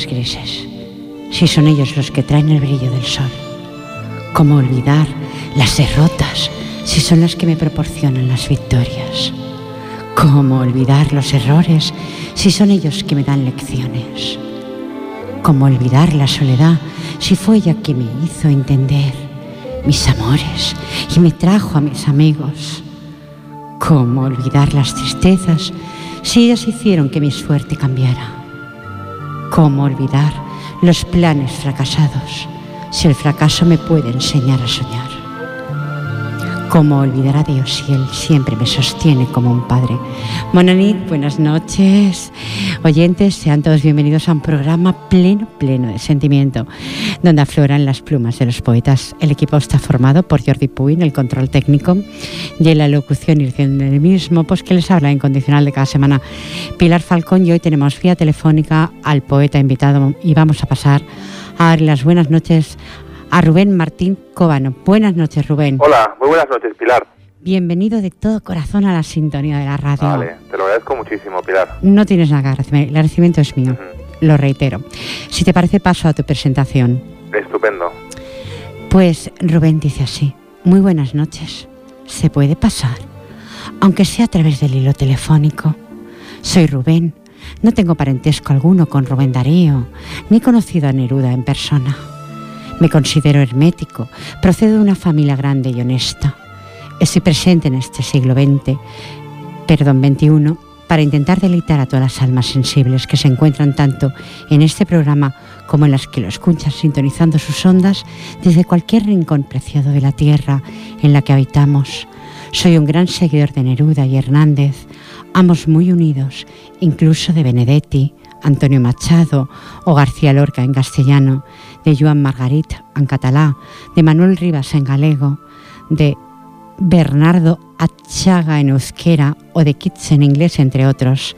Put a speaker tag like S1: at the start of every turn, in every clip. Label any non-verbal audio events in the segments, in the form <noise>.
S1: Grises si son ellos los que traen el brillo del sol? ¿Cómo olvidar las derrotas si son las que me proporcionan las victorias? ¿Cómo olvidar los errores si son ellos que me dan lecciones? ¿Cómo olvidar la soledad si fue ella que me hizo entender mis amores y me trajo a mis amigos? ¿Cómo olvidar las tristezas si ellas hicieron que mi suerte cambiara? ¿Cómo olvidar los planes fracasados si el fracaso me puede enseñar a soñar? ¿Cómo olvidar a Dios si Él siempre me sostiene como un padre? Monanit, buenas noches. Oyentes, sean todos bienvenidos a un programa pleno, pleno de sentimiento, donde afloran las plumas de los poetas. El equipo está formado por Jordi Puy en el control técnico y en la locución y del mismo, pues que les habla incondicional de cada semana. Pilar Falcón y hoy tenemos vía telefónica al poeta invitado y vamos a pasar a dar las buenas noches a Rubén Martín Cobano. Buenas noches, Rubén.
S2: Hola, muy buenas noches, Pilar.
S1: Bienvenido de todo corazón a la sintonía de la radio.
S2: Vale, te lo agradezco muchísimo, Pilar.
S1: No tienes nada que agradecerme, el agradecimiento es mío, lo reitero. Si te parece, paso a tu presentación.
S2: Estupendo.
S1: Pues Rubén dice así, muy buenas noches. ¿Se puede pasar? Aunque sea a través del hilo telefónico. Soy Rubén, no tengo parentesco alguno con Rubén Darío, ni conocido a Neruda en persona. Me considero hermético, procedo de una familia grande y honesta. Estoy presente en este siglo XX, perdón, XXI, para intentar deleitar a todas las almas sensibles que se encuentran tanto en este programa como en las que lo escuchan sintonizando sus ondas desde cualquier rincón preciado de la tierra en la que habitamos. Soy un gran seguidor de Neruda y Hernández, ambos muy unidos, incluso de Benedetti, Antonio Machado o García Lorca en castellano, de Joan Margarit en catalá, de Manuel Rivas en galego, de Bernardo Achaga en euskera o de Kitts en inglés, entre otros.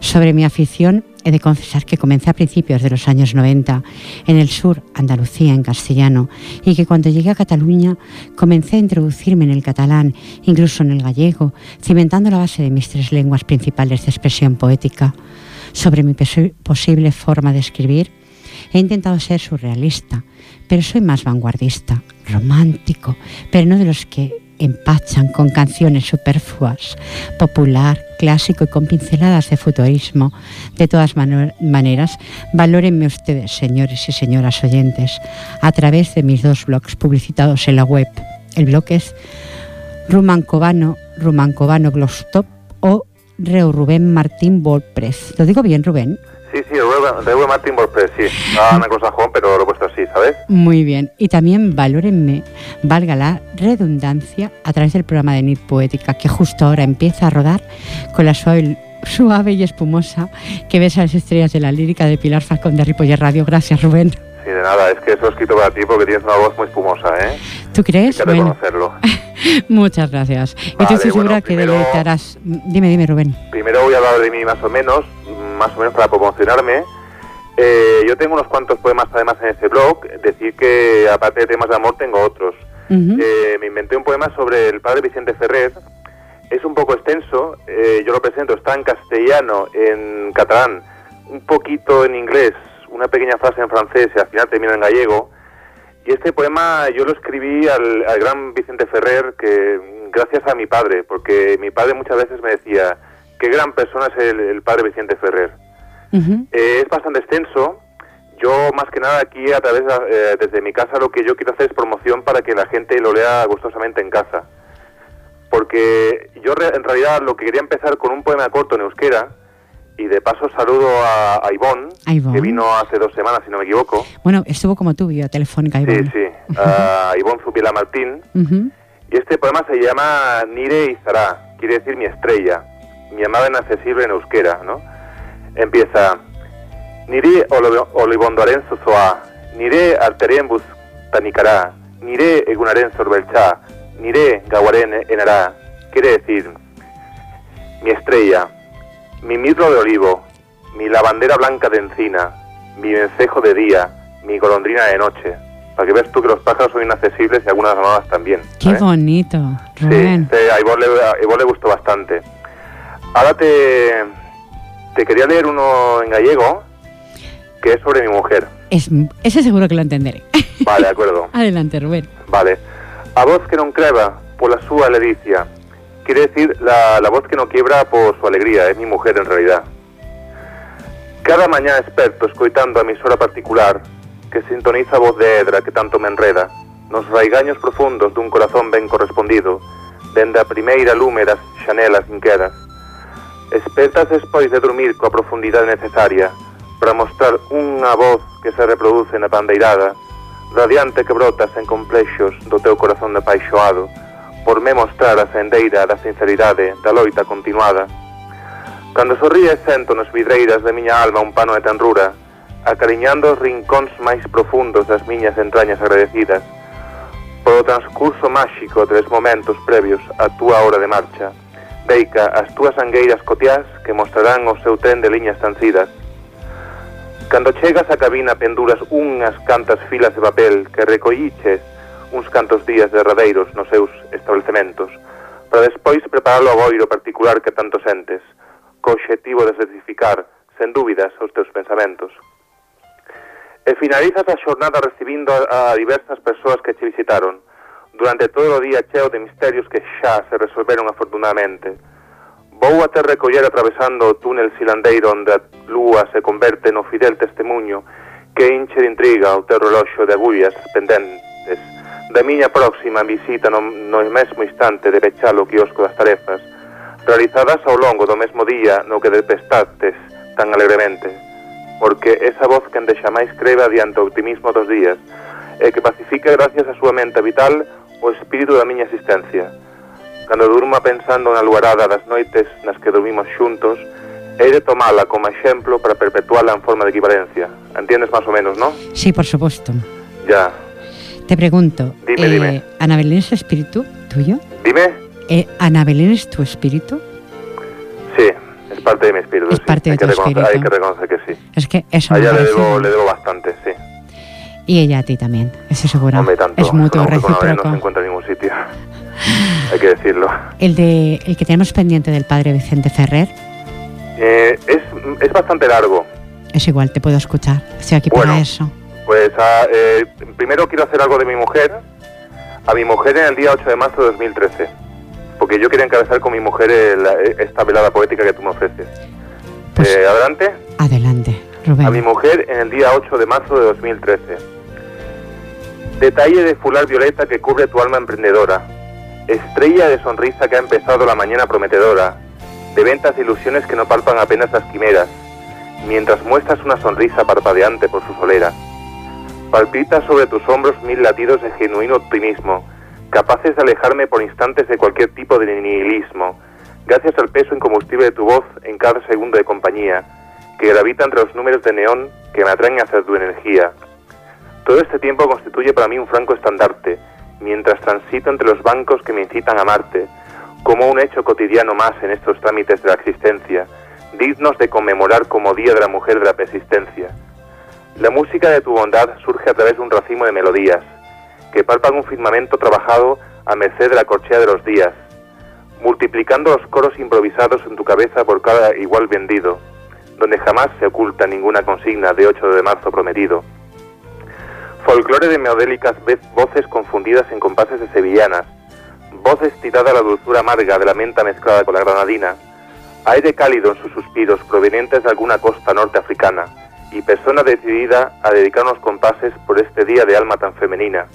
S1: Sobre mi afición, he de confesar que comencé a principios de los años 90 en el sur, Andalucía, en castellano, y que cuando llegué a Cataluña comencé a introducirme en el catalán, incluso en el gallego, cimentando la base de mis tres lenguas principales de expresión poética. Sobre mi posible forma de escribir, He intentado ser surrealista, pero soy más vanguardista, romántico, pero no de los que empachan con canciones superfluas, popular, clásico y con pinceladas de futurismo. De todas maneras, valórenme ustedes, señores y señoras oyentes, a través de mis dos blogs publicitados en la web. El blog es Rumancobano, Rumancobano Glostop o Reu Rubén Martín WordPress. ¿Lo digo bien, Rubén?
S2: Sí, sí, de Martin Borges, sí. Ah, una cosa joven, pero lo he puesto así, ¿sabes?
S1: Muy bien. Y también valórenme, valga la redundancia, a través del programa de Nit Poética, que justo ahora empieza a rodar con la suave, suave y espumosa que ves a las estrellas de la lírica de Pilar Falcón de Ripoller Radio. Gracias, Rubén.
S2: Sí, de nada, es que eso he escrito para ti porque tienes una voz muy espumosa, ¿eh?
S1: ¿Tú crees?
S2: Hay que reconocerlo. <laughs>
S1: Muchas gracias. y estoy segura que deleitarás. Dime, dime, Rubén.
S2: Primero voy a hablar de mí más o menos, más o menos para promocionarme. Eh, yo tengo unos cuantos poemas además en ese blog, decir que aparte de temas de amor tengo otros. Eh, me inventé un poema sobre el padre Vicente Ferrer, es un poco extenso, eh, yo lo presento, está en castellano, en catalán, un poquito en inglés, una pequeña frase en francés y al final termina en gallego. Y este poema yo lo escribí al, al gran Vicente Ferrer, que gracias a mi padre, porque mi padre muchas veces me decía, qué gran persona es el, padre Vicente Ferrer. Eh, es bastante extenso. Yo, más que nada, aquí a través, eh, desde mi casa, lo que yo quiero hacer es promoción para que la gente lo lea gustosamente en casa. Porque yo, en realidad, lo que quería empezar con un poema corto en euskera, y de paso saludo a, a Ivonne, que vino hace dos semanas, si no me equivoco.
S1: Bueno, estuvo como tú, vía telefónica,
S2: Ivonne. Sí, sí. A Ivonne Zubiela Martín. Y este poema se llama Nire Izará, quiere decir mi estrella, mi amada inaccesible en euskera, ¿no? Empieza, Nire olibondoaren zozoa, nire bus tanikará, nire egunaren sorbelcha, nire gawaren enará, quiere decir, mi estrella, mi mirro de olivo, mi lavandera blanca de encina, mi vencejo de día, mi golondrina de noche. Para que veas tú que los pájaros son inaccesibles y algunas llamadas también.
S1: Qué bonito,
S2: Rubén. Sí, a Ivor le, le gustó bastante. Ahora te, te quería leer uno en gallego que es sobre mi mujer.
S1: Es, ese seguro que lo entenderé.
S2: Vale, de acuerdo. <laughs>
S1: Adelante, Rubén.
S2: Vale. A voz que no creba por la súa ledicia quiere decir la, la voz que no quiebra por su alegría, es mi mujer en realidad. Cada mañana experto escoitando a mi emisora particular, que sintoniza a voz de Edra que tanto me enreda, nos raigaños profundos dun corazón ben correspondido, dende a primeira lume das xanelas inquedas. Espertas despois de dormir coa profundidade necesaria para mostrar unha voz que se reproduce na pandeirada, radiante que brota sen complexos do teu corazón de paixoado, por me mostrar a sendeira da sinceridade da loita continuada. Cando sorríes sento nos vidreiras de miña alma un pano de tenrura, acariñando os rincóns máis profundos das miñas entrañas agradecidas, polo transcurso máxico tres momentos previos á túa hora de marcha, Beica as túas angueiras cotiás que mostrarán o seu tren de liñas tancidas. Cando chegas á cabina penduras unhas cantas filas de papel que recolliches uns cantos días derradeiros nos seus establecementos, para despois preparar o boiro particular que tanto sentes, co obxectivo de certificar, sen dúbidas, os teus pensamentos. E finalizas a xornada recibindo a diversas persoas que te visitaron, durante todo o día cheo de misterios que xa se resolveron afortunadamente. Vou a ter recoller atravesando o túnel silandeiro onde a lúa se converte no fidel testemunho que inche de intriga o teu reloxo de agullas pendentes da miña próxima visita no, no mesmo instante de pechar o quiosco das tarefas realizadas ao longo do mesmo día no que despestastes tan alegremente porque esa voz que ande xamais creva diante o optimismo dos días e que pacifica gracias a súa mente vital o espírito da miña existencia. Cando durma pensando na luarada das noites nas que dormimos xuntos, he de tomala como exemplo para perpetuarla en forma de equivalencia. Entiendes más o menos, ¿no?
S1: Sí, por supuesto.
S2: Ya,
S1: te pregunto,
S2: dime, eh, dime.
S1: ¿Ana Belén es espíritu tuyo?
S2: Dime.
S1: Eh, ¿Ana Belén es tu espíritu?
S2: Sí, es parte de mi espíritu.
S1: Es parte de tu espíritu.
S2: Hay que reconocer que sí.
S1: Es que eso
S2: a ella le debo, le debo bastante, sí.
S1: Y ella a ti también, eso seguro.
S2: Hombre, tanto.
S1: Es mutuo, recíproco.
S2: No se encuentra en ningún sitio. <laughs> hay que decirlo.
S1: El de el que tenemos pendiente del padre Vicente Ferrer.
S2: Eh, es, es bastante largo.
S1: Es igual, te puedo escuchar. Estoy aquí para eso.
S2: Pues ah, eh, primero quiero hacer algo de mi mujer. A mi mujer en el día 8 de marzo de 2013. Porque yo quería encabezar con mi mujer esta velada poética que tú me ofreces. Pues eh, adelante.
S1: Adelante, Rubén.
S2: A mi mujer en el día 8 de marzo de 2013. Detalle de fular violeta que cubre tu alma emprendedora. Estrella de sonrisa que ha empezado la mañana prometedora. De ventas ilusiones que no palpan apenas las quimeras. Mientras muestras una sonrisa parpadeante por su solera Palpita sobre tus hombros mil latidos de genuino optimismo, capaces de alejarme por instantes de cualquier tipo de nihilismo, gracias al peso incombustible de tu voz en cada segundo de compañía, que gravita entre los números de neón que me atraen hacia tu energía. Todo este tiempo constituye para mí un franco estandarte, mientras transito entre los bancos que me incitan a amarte, como un hecho cotidiano más en estos trámites de la existencia, dignos de conmemorar como Día de la Mujer de la Persistencia. La música de tu bondad surge a través de un racimo de melodías, que palpan un firmamento trabajado a merced de la corchea de los días, multiplicando los coros improvisados en tu cabeza por cada igual vendido, donde jamás se oculta ninguna consigna de 8 de marzo prometido. Folclore de meodélicas voces confundidas en compases de sevillanas, voces tirada a la dulzura amarga de la menta mezclada con la granadina, Aire cálido en sus suspiros provenientes de alguna costa norteafricana. Y persona decidida a dedicar unos compases por este día de alma tan femenina.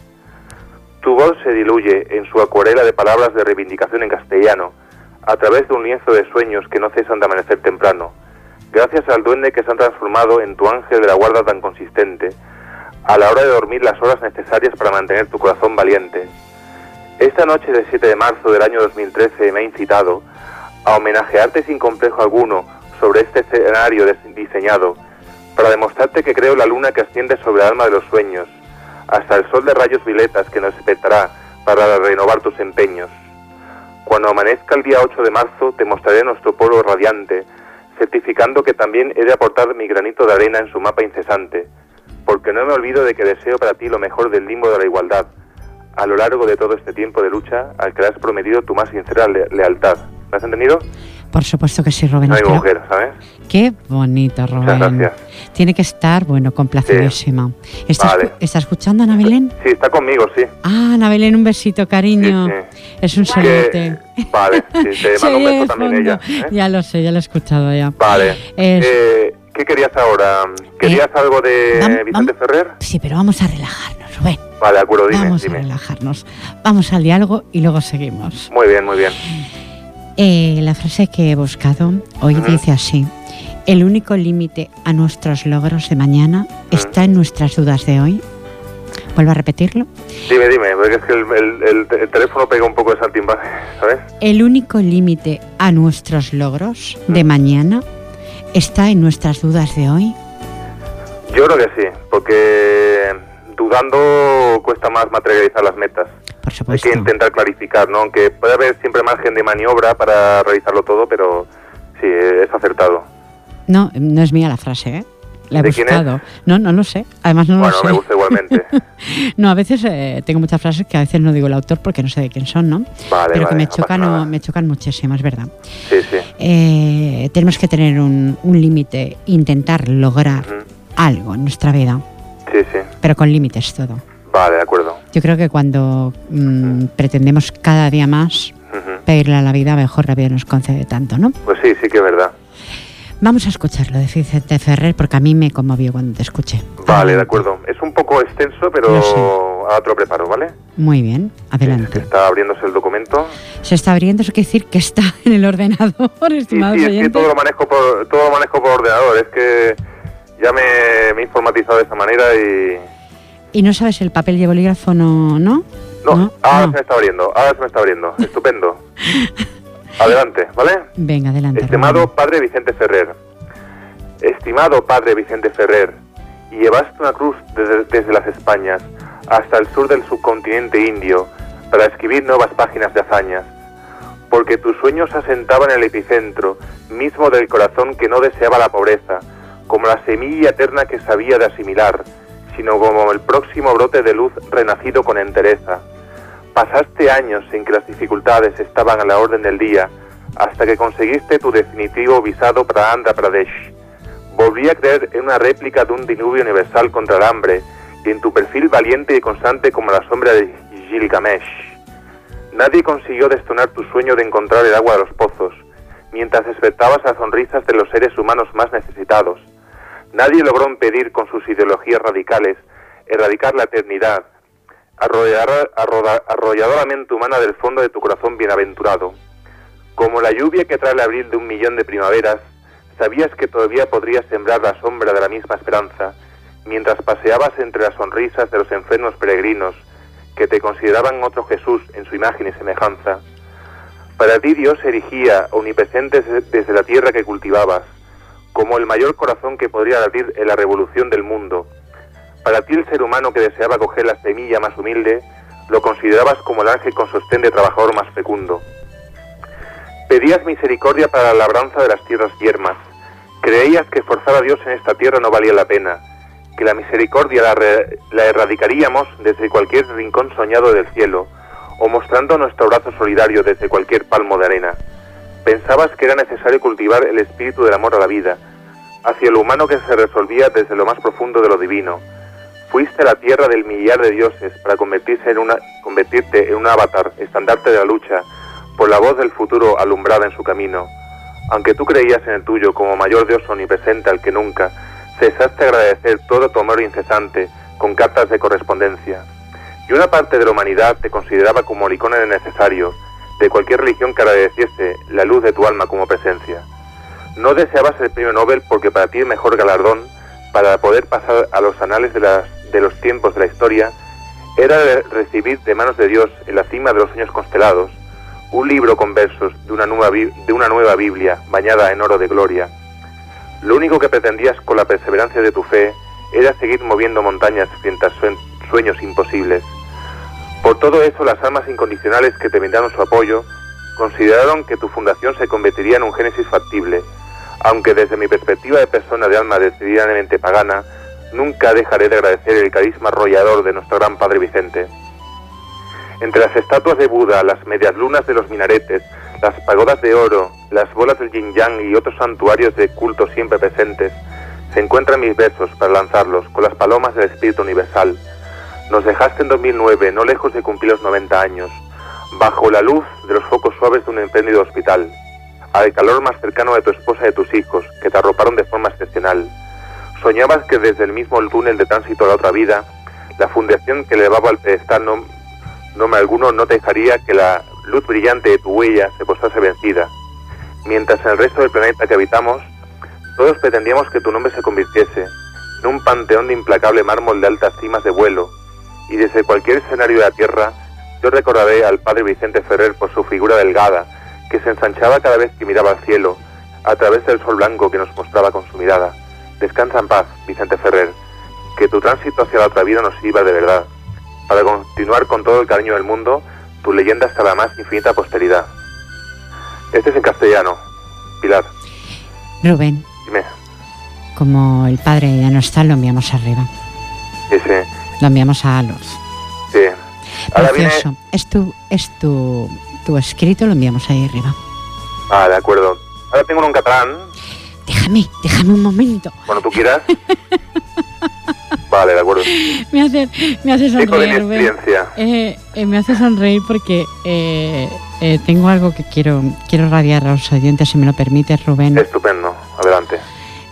S2: Tu voz se diluye en su acuarela de palabras de reivindicación en castellano, a través de un lienzo de sueños que no cesan de amanecer temprano, gracias al duende que se han transformado en tu ángel de la guarda tan consistente, a la hora de dormir las horas necesarias para mantener tu corazón valiente. Esta noche del 7 de marzo del año 2013 me ha incitado a homenajearte sin complejo alguno sobre este escenario diseñado, para demostrarte que creo la luna que asciende sobre el alma de los sueños, hasta el sol de rayos violetas que nos despertará para renovar tus empeños. Cuando amanezca el día 8 de marzo te mostraré nuestro pueblo radiante, certificando que también he de aportar mi granito de arena en su mapa incesante, porque no me olvido de que deseo para ti lo mejor del limbo de la igualdad, a lo largo de todo este tiempo de lucha al que le has prometido tu más sincera lealtad. ¿Me has entendido?
S1: Por supuesto que sí, Rubén.
S2: No hay mujer, ¿sabes?
S1: Qué bonito, Rubén.
S2: gracias.
S1: Tiene que estar, bueno, complacidísima. ¿Está, ¿Está, escuchando Ana Belén?
S2: Sí, está conmigo, sí.
S1: Ah, Ana Belén, un besito, cariño. Es un saludo.
S2: Vale, sí, te <laughs> mando un beso también ella. ¿eh?
S1: Ya lo sé, ya lo he escuchado ya.
S2: Vale. Eh, ¿Qué querías ahora? ¿Querías eh, algo de Vicente Ferrer?
S1: Sí, pero vamos a relajarnos, Rubén.
S2: Vale, de acuerdo, dime.
S1: Vamos a relajarnos. Vamos al diálogo y luego seguimos.
S2: Muy bien, muy bien.
S1: Eh, la frase que he buscado hoy dice así. El único límite a nuestros logros de mañana está en nuestras dudas de hoy. ¿Vuelvo a repetirlo?
S2: Dime, dime, porque es que el, teléfono pega un poco de saltimbanqui, ¿sabes?
S1: El único límite a nuestros logros de mañana está en nuestras dudas de hoy.
S2: Yo creo que sí, porque dudando cuesta más materializar las metas. Hay que intentar clarificar, ¿no? Aunque puede haber siempre margen de maniobra para realizarlo todo, pero sí, es acertado.
S1: No, no es mía la frase, ¿eh? La he buscado. No, no lo sé. Además no
S2: lo
S1: sé.
S2: me gusta igualmente. <laughs>
S1: no, a veces eh, tengo muchas frases que a veces no digo el autor porque no sé de quién son, ¿no?
S2: Vale,
S1: Pero que me chocan, me chocan muchísimo, es verdad.
S2: Sí, sí.
S1: Eh, tenemos que tener un, límite, intentar lograr algo en nuestra vida.
S2: Sí, sí.
S1: Pero con límites todo.
S2: Vale, de acuerdo.
S1: Yo creo que cuando mm, pretendemos cada día más pedirle a la vida, mejor la vida nos concede tanto, ¿no?
S2: Pues sí, sí que es verdad.
S1: Vamos a escucharlo de Vicente Ferrer porque a mí me conmovió cuando te escuché.
S2: Vale, de acuerdo. Es un poco extenso, pero a otro preparo, ¿vale?
S1: Muy bien, adelante.
S2: está abriéndose el documento.
S1: Se está abriendo, eso quiere decir que está en el ordenador, estimado <laughs>
S2: sí, sí, es que todo lo manejo por, todo lo manejo por ordenador. Es que ya me, me he informatizado de esa manera y
S1: ¿Y no sabes el papel y bolígrafo, no?
S2: No, no, ahora se me está abriendo, ahora se me está abriendo. <laughs> Estupendo. Adelante, ¿vale?
S1: Venga, adelante.
S2: Estimado padre Vicente Ferrer, estimado padre Vicente Ferrer, llevaste una cruz desde, desde, las Españas hasta el sur del subcontinente indio para escribir nuevas páginas de hazañas, porque tus sueños se asentaban en el epicentro mismo del corazón que no deseaba la pobreza, como la semilla eterna que sabía de asimilar sino como el próximo brote de luz renacido con entereza. Pasaste años en que las dificultades estaban a la orden del día, hasta que conseguiste tu definitivo visado para Andhra Pradesh. Volví a creer en una réplica de un diluvio universal contra el hambre y en tu perfil valiente y constante como la sombra de Gilgamesh. Nadie consiguió destonar tu sueño de encontrar el agua de los pozos, mientras despertabas las sonrisas de los seres humanos más necesitados Nadie logró impedir con sus ideologías radicales erradicar la eternidad, arrolladoramente humana del fondo de tu corazón bienaventurado. Como la lluvia que trae el abril de un millón de primaveras, sabías que todavía podrías sembrar la sombra de la misma esperanza, mientras paseabas entre las sonrisas de los enfermos peregrinos que te consideraban otro Jesús en su imagen y semejanza. Para ti Dios erigía omnipresente desde la tierra que cultivabas, como el mayor corazón que podría latir en la revolución del mundo. Para ti el ser humano que deseaba coger la semilla más humilde, lo considerabas como el ángel con sostén de trabajador más fecundo. Pedías misericordia para la labranza de las tierras yermas. Creías que forzar a Dios en esta tierra no valía la pena, que la misericordia la, erradicaríamos desde cualquier rincón soñado del cielo, o mostrando nuestro brazo solidario desde cualquier palmo de arena. Pensabas que era necesario cultivar el espíritu del amor a la vida, hacia lo humano que se resolvía desde lo más profundo de lo divino. Fuiste a la tierra del millar de dioses para convertirse en una, convertirte en un avatar, estandarte de la lucha, por la voz del futuro alumbrada en su camino. Aunque tú creías en el tuyo como mayor Dios omnipresente al que nunca, cesaste agradecer todo tu amor incesante con cartas de correspondencia. Y una parte de la humanidad te consideraba como el icono necesario de cualquier religión que agradeciese la luz de tu alma como presencia. No deseabas el premio Nobel porque para ti el mejor galardón para poder pasar a los anales de, de los tiempos de la historia era recibir de manos de Dios en la cima de los sueños constelados un libro con versos de una, nueva, de una nueva Biblia bañada en oro de gloria. Lo único que pretendías con la perseverancia de tu fe era seguir moviendo montañas frente a sueños imposibles. Por todo eso, las almas incondicionales que te brindaron su apoyo consideraron que tu fundación se convertiría en un génesis factible, aunque desde mi perspectiva de persona de alma decididamente pagana, nunca dejaré de agradecer el carisma arrollador de nuestro gran Padre Vicente. Entre las estatuas de Buda, las medias lunas de los minaretes, las pagodas de oro, las bolas del yin yang y otros santuarios de culto siempre presentes, se encuentran mis versos para lanzarlos con las palomas del Espíritu Universal. Nos dejaste en 2009, no lejos de cumplir los 90 años, bajo la luz de los focos suaves de un emprendido hospital, al calor más cercano de tu esposa y de tus hijos, que te arroparon de forma excepcional. Soñabas que desde el mismo túnel de tránsito a la otra vida, la fundación que elevaba al pedestal no, nombre alguno no dejaría que la luz brillante de tu huella se postase vencida. Mientras en el resto del planeta que habitamos, todos pretendíamos que tu nombre se convirtiese en un panteón de implacable mármol de altas cimas de vuelo, y desde cualquier escenario de la Tierra, yo recordaré al padre Vicente Ferrer por su figura delgada, que se ensanchaba cada vez que miraba al cielo, a través del sol blanco que nos mostraba con su mirada. Descansa en paz, Vicente Ferrer, que tu tránsito hacia la otra vida nos sirva de verdad, para continuar con todo el cariño del mundo tu leyenda hasta la más infinita posteridad. Este es en castellano, Pilar.
S1: Rubén.
S2: Dime.
S1: Como el padre ya no está, lo enviamos arriba.
S2: Sí, sí.
S1: Lo enviamos a Alos.
S2: Sí.
S1: Ahora Precioso. Es, tu, es tu, tu escrito, lo enviamos ahí arriba.
S2: Ah, de acuerdo. Ahora tengo un catalán.
S1: Déjame, déjame un momento.
S2: Cuando tú quieras. <laughs> Vale, de acuerdo.
S1: me hace, me hace sonreír.
S2: Eh,
S1: eh, me hace sonreír porque eh, tengo algo que quiero, quiero radiar a los oyentes, si me lo permites, Rubén.
S2: Estupendo, adelante.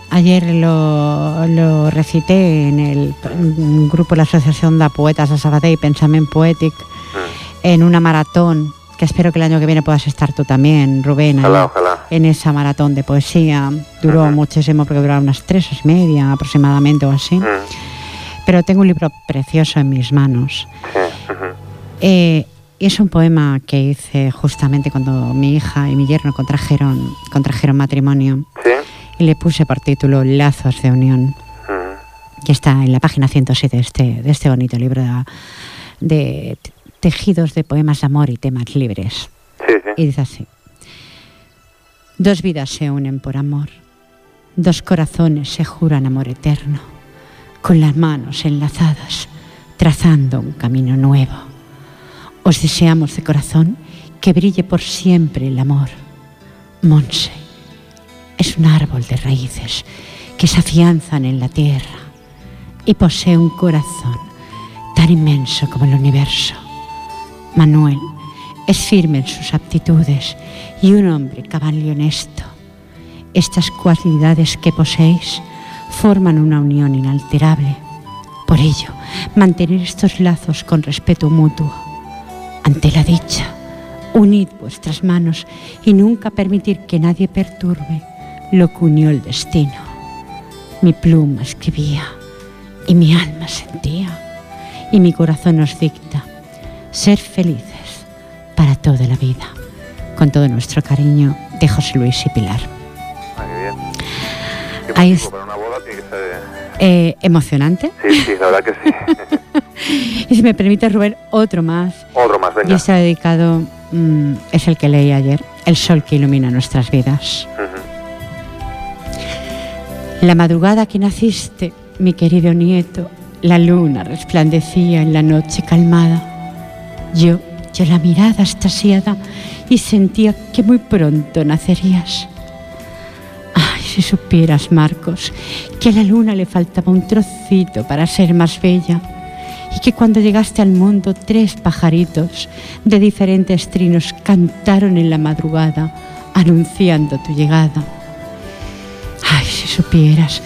S1: Ayer lo, lo recité en el grupo de la Asociación de Poetas de Sabadell, Pensament Poetic, mm. en una maratón que espero que el año que viene puedas estar tú también, Rubén,
S2: ojalá, ojalá.
S1: en esa maratón de poesía. Duró muchísimo porque duró unas tres horas y media aproximadamente o así. Pero tengo un libro precioso en mis manos. Eh, y es un poema que hice justamente cuando mi hija y mi yerno contrajeron, contrajeron matrimonio. Y le puse por título Lazos de Unión, que está en la página 107 de este, de este bonito libro de, tejidos de poemas de amor y temas libres. Y dice así. Dos vidas se unen por amor, dos corazones se juran amor eterno con las manos enlazadas, trazando un camino nuevo. Os deseamos de corazón que brille por siempre el amor. Monse es un árbol de raíces que se afianzan en la tierra y posee un corazón tan inmenso como el universo. Manuel es firme en sus aptitudes y un hombre cabal y honesto. Estas cualidades que poseéis forman una unión inalterable. Por ello, mantener estos lazos con respeto mutuo. Ante la dicha, unid vuestras manos y nunca permitir que nadie perturbe lo que unió el destino. Mi pluma escribía y mi alma sentía y mi corazón os dicta ser felices para toda la vida. Con todo nuestro cariño de José Luis y Pilar.
S2: Ahí
S1: eh, emocionante.
S2: Sí, sí, la verdad que sí. <laughs>
S1: y si me permite, Rubén, otro más.
S2: Otro más, venga.
S1: Y está dedicado, mm, es el que leí ayer, El sol que ilumina nuestras vidas. La madrugada que naciste, mi querido nieto, la luna resplandecía en la noche calmada. Yo, yo la mirada estasiada y sentía que muy pronto nacerías si supieras, Marcos, que a la luna le faltaba un trocito para ser más bella y que cuando llegaste al mundo tres pajaritos de diferentes trinos cantaron en la madrugada anunciando tu llegada. Ay, si supieras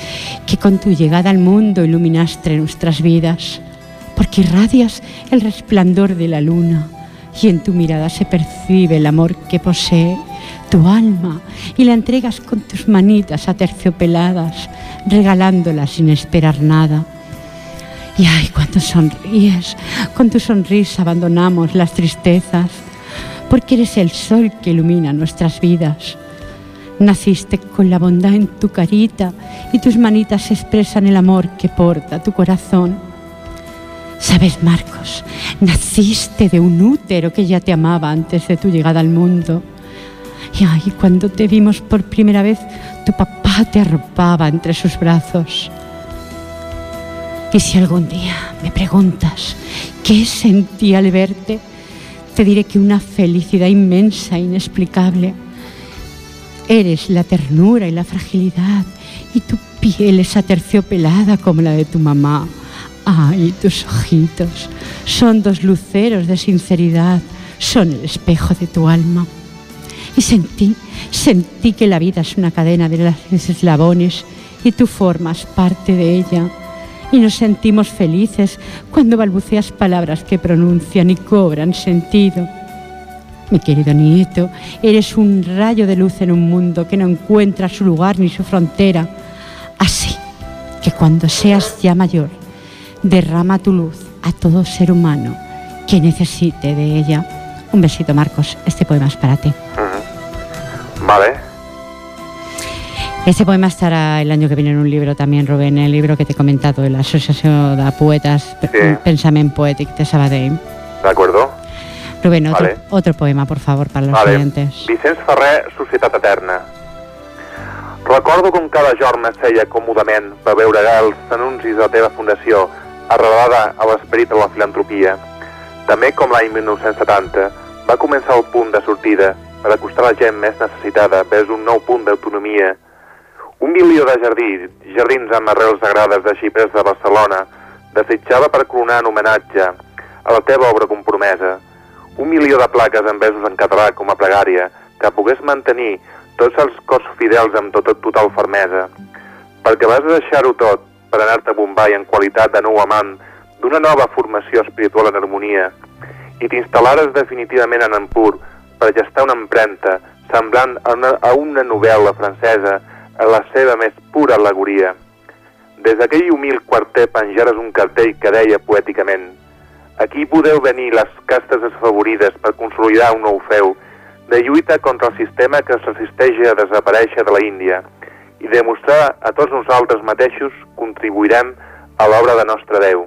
S1: que con tu llegada al mundo iluminaste nuestras vidas, porque irradias el resplandor de la luna y en tu mirada se percibe el amor que posee tu alma y la entregas con tus manitas aterciopeladas, regalándola sin esperar nada. Y ay, cuando sonríes, con tu sonrisa abandonamos las tristezas, porque eres el sol que ilumina nuestras vidas. Naciste con la bondad en tu carita y tus manitas expresan el amor que porta tu corazón. Sabes, Marcos, naciste de un útero que ya te amaba antes de tu llegada al mundo. Y ay, cuando te vimos por primera vez, tu papá te arropaba entre sus brazos. Y si algún día me preguntas qué sentí al verte, te diré que una felicidad inmensa, inexplicable. Eres la ternura y la fragilidad, y tu piel es aterciopelada como la de tu mamá. Ay, tus ojitos son dos luceros de sinceridad, son el espejo de tu alma. Y sentí, sentí que la vida es una cadena de las eslabones y tú formas parte de ella. Y nos sentimos felices cuando balbuceas palabras que pronuncian y cobran sentido. Mi querido nieto, eres un rayo de luz en un mundo que no encuentra su lugar ni su frontera. Así que cuando seas ya mayor, derrama tu luz a todo ser humano que necesite de ella. Un besito, Marcos. Este poema es para ti.
S2: Vale.
S1: Este poema estará el año que viene en un libro también, Rubén, el libro que te he comentado de la Asociación de Poetas
S2: Sí.
S1: Pensament Poètic de Sabadell.
S2: De acuerdo.
S1: Rubén, otro,
S2: Vale.
S1: otro poema, por favor, para los
S2: Vale.
S1: oyentes.
S2: Vicenç Ferrer, Societat Eterna. Recordo com cada jorn m'asseia còmodament per veure els anuncis de la teva fundació, arrelada a l'esperit de la filantropia. També com l'any 1970 va començar el punt de sortida per acostar la gent més necessitada vers un nou punt d'autonomia. Un milió de jardí, jardins amb arrels sagrades de xipres de Barcelona desitjava per coronar en homenatge a la teva obra compromesa. Un milió de plaques en versos en català com a pregària que pogués mantenir tots els cors fidels amb tota total fermesa. Perquè vas deixar-ho tot per anar-te a Bombay en qualitat de nou amant d'una nova formació espiritual en harmonia i t'instal·lares definitivament en Ampur per gestar una empremta semblant a una, a una novel·la francesa en la seva més pura alegoria. Des d'aquell humil quarter penjares un cartell que deia poèticament Aquí podeu venir les castes desfavorides per consolidar un nou feu de lluita contra el sistema que es resisteix a desaparèixer de la Índia i demostrar a tots nosaltres mateixos contribuirem a l'obra de nostre Déu.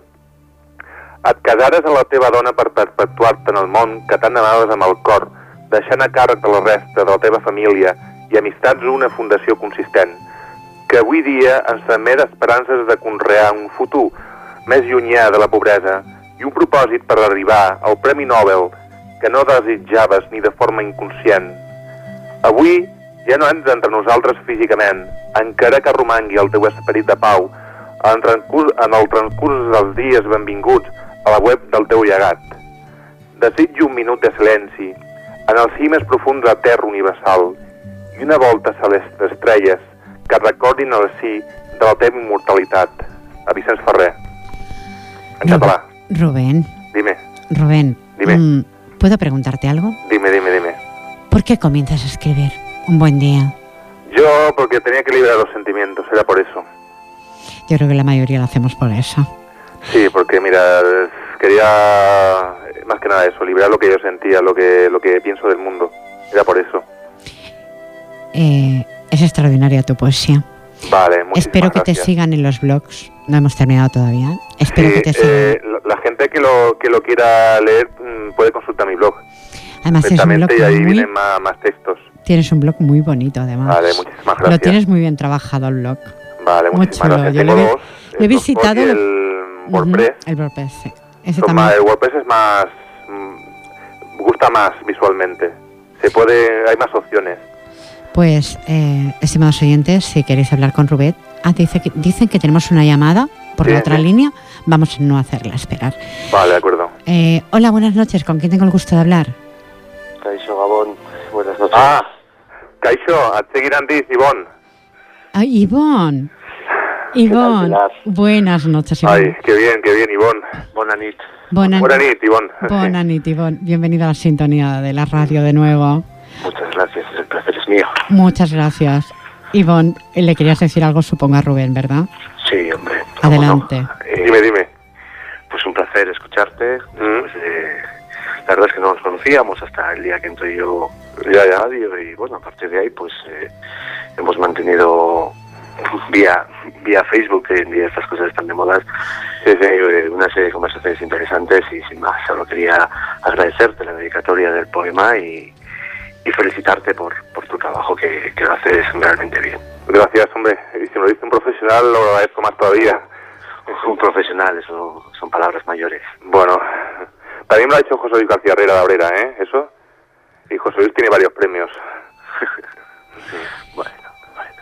S2: Et casares a la teva dona per perpetuar-te en el món que tant amaves amb el cor, deixant a càrrec la resta de la teva família i amistats una fundació consistent, que avui dia ens també d'esperances de conrear un futur més llunyà de la pobresa i un propòsit per arribar al Premi Nobel que no desitjaves ni de forma inconscient. Avui ja no ets entre nosaltres físicament, encara que romangui el teu esperit de pau en, transcurs, en el transcurs dels dies benvinguts a la web del teu llegat. Desitjo un minut de silenci en el cim més profund de la terra universal i una volta celeste d'estrelles que recordin el sí de la teva immortalitat. A Vicenç Ferrer. En
S1: Ru-
S2: català.
S1: Rubén,
S2: Dime,
S1: Rubén,
S2: Dime.
S1: mm, ¿puedo preguntarte algo?
S2: dime, dime, dime.
S1: ¿Por qué comienzas a escribir? Un buen día.
S2: Yo, porque tenía que liberar los sentimientos, era por eso.
S1: Yo creo que la mayoría lo hacemos por eso.
S2: Sí, porque mira, quería más que nada eso, liberar lo que yo sentía, lo que, lo que pienso del mundo. Era por eso.
S1: Eh, es extraordinaria tu poesía.
S2: Vale,
S1: Espero que te sigan en los blogs. No hemos terminado todavía. Espero
S2: Sí,
S1: que te sigan.
S2: eh, la, la gente que lo, que lo quiera leer mm, puede consultar mi blog
S1: Además tienes un blog
S2: perfectamente y ahí
S1: muy,
S2: vienen más, más textos.
S1: Tienes un blog muy bonito además.
S2: Vale, muchísimas
S1: Lo
S2: gracias.
S1: tienes muy bien trabajado el blog.
S2: Vale,
S1: muy
S2: muchísimas
S1: chulo.
S2: gracias.
S1: Yo lo
S2: Tengo
S1: he-
S2: dos.
S1: lo he
S2: el
S1: visitado-
S2: el WordPress.
S1: Ujú, El WordPress, sí. Ese
S2: Son
S1: también.
S2: más- el WordPress es más... mm, gusta más visualmente. Se puede... hay más opciones.
S1: Pues, eh, estimados oyentes, si queréis hablar con Rubén, ah, dice que, dicen que tenemos una llamada por
S2: Sí,
S1: la otra
S2: sí.
S1: línea. Vamos a no hacerla esperar.
S2: Vale, de acuerdo.
S1: Eh, hola, buenas noches. ¿Con quién tengo el gusto de hablar?
S3: Caixo Gabón, buenas noches.
S2: Ah, Caixo, seguir handiz, Ivón.
S1: Ah, Ivón. Ivón, buenas noches,
S2: Ivón. Ay, qué bien, qué bien, Ivón.
S3: Noches. <laughs>
S1: Buenas
S2: noches, Ivón.
S1: Noches, Ivón. Bienvenido a la sintonía de la radio de nuevo.
S3: Muchas gracias, el placer es mío.
S1: Muchas gracias. Ivón, le querías decir algo, supongo, a Rubén, ¿verdad?
S3: Sí, hombre.
S1: Adelante.
S2: Eh, dime, dime.
S3: Pues un placer escucharte. Mm. La verdad es que no nos conocíamos hasta el día que entré yo ya, ya. radio y bueno, a partir de ahí pues eh, hemos mantenido vía vía Facebook, que en día estas cosas están de moda, eh, una serie de conversaciones interesantes y sin más, solo quería agradecerte la dedicatoria del poema y, y felicitarte por, por tu trabajo que, que, lo haces realmente bien.
S2: Gracias, hombre. Y si me lo dice un profesional, lo agradezco más todavía.
S3: Un profesional, eso son palabras mayores.
S2: Bueno, también me lo ha dicho José Luis García Herrera de Abrera, ¿eh? Eso. Y José Luis tiene varios premios. <laughs>
S3: bueno,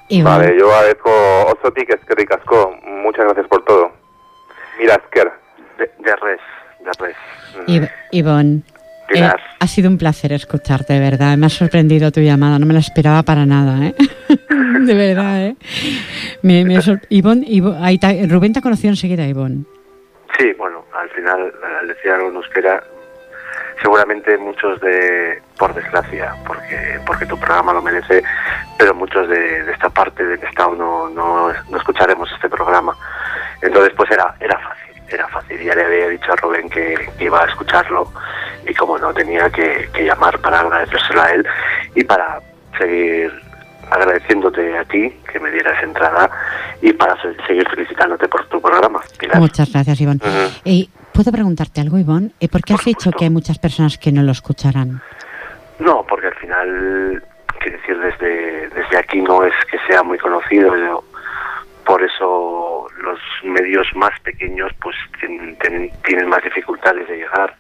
S2: bueno. Vale, yo agradezco ocho tickets que ricasco. Muchas gracias por todo. Mira, Esker.
S3: De, de res, de res.
S1: Mm. Ivonne. Eh, ha sido un placer escucharte, de verdad. Me ha sorprendido tu llamada, no me la esperaba para nada, ¿eh? <laughs> de verdad, ¿eh? Me, me Rubén te ha conocido enseguida, Ivonne.
S3: Sí, bueno, al final, al decir algo en seguramente muchos de, por desgracia, porque porque tu programa lo merece, pero muchos de, esta parte del Estado no, no, no escucharemos este programa. Entonces, pues era, era fácil era fácil. Ya le había dicho a Rubén que, iba a escucharlo y como no tenía que, llamar para agradecérselo a él y para seguir agradeciéndote a ti que me dieras entrada y para seguir felicitándote por tu programa.
S1: Muchas gracias, Iván. y ¿Puedo preguntarte algo, Iván? Eh, ¿Por qué has dicho que hay muchas personas que no lo escucharán?
S3: No, porque al final, quiero decir, desde, desde aquí no es que sea muy conocido. por eso los medios más pequeños pues tienen, más dificultades de llegar,